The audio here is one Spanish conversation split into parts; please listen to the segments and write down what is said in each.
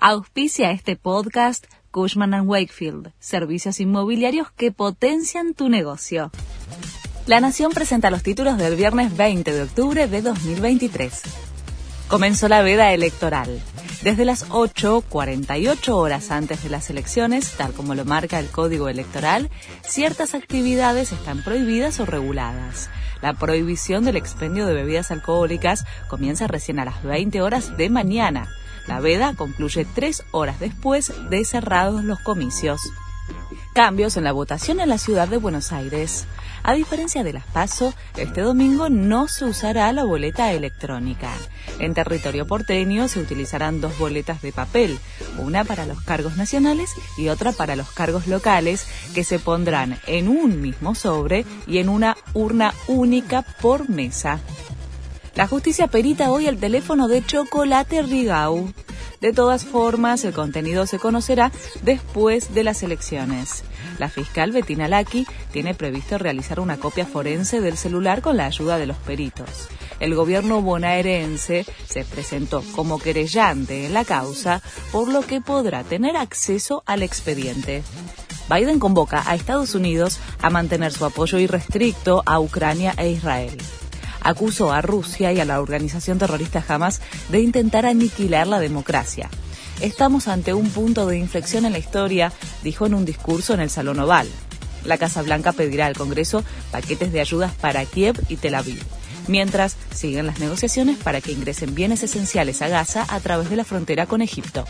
Auspicia este podcast Cushman ⁇ Wakefield, servicios inmobiliarios que potencian tu negocio. La Nación presenta los títulos del viernes 20 de octubre de 2023. Comenzó la veda electoral. Desde las 8, 48 horas antes de las elecciones, tal como lo marca el Código Electoral, ciertas actividades están prohibidas o reguladas. La prohibición del expendio de bebidas alcohólicas comienza recién a las 20 horas de mañana. La veda concluye tres horas después de cerrados los comicios. Cambios en la votación en la ciudad de Buenos Aires. A diferencia de las PASO, este domingo no se usará la boleta electrónica. En territorio porteño se utilizarán dos boletas de papel, una para los cargos nacionales y otra para los cargos locales, que se pondrán en un mismo sobre y en una urna única por mesa. La justicia perita hoy el teléfono de Chocolate Rigau. De todas formas, el contenido se conocerá después de las elecciones. La fiscal Bettina Laki tiene previsto realizar una copia forense del celular con la ayuda de los peritos. El gobierno bonaerense se presentó como querellante en la causa, por lo que podrá tener acceso al expediente. Biden convoca a Estados Unidos a mantener su apoyo irrestricto a Ucrania e Israel acusó a Rusia y a la organización terrorista Hamas de intentar aniquilar la democracia. Estamos ante un punto de inflexión en la historia, dijo en un discurso en el Salón Oval. La Casa Blanca pedirá al Congreso paquetes de ayudas para Kiev y Tel Aviv, mientras siguen las negociaciones para que ingresen bienes esenciales a Gaza a través de la frontera con Egipto.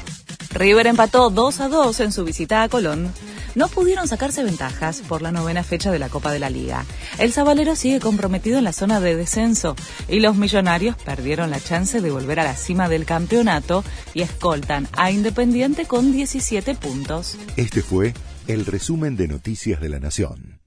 River empató 2 a 2 en su visita a Colón no pudieron sacarse ventajas por la novena fecha de la Copa de la Liga. El Zabalero sigue comprometido en la zona de descenso y los millonarios perdieron la chance de volver a la cima del campeonato y escoltan a Independiente con 17 puntos. Este fue el resumen de Noticias de la Nación.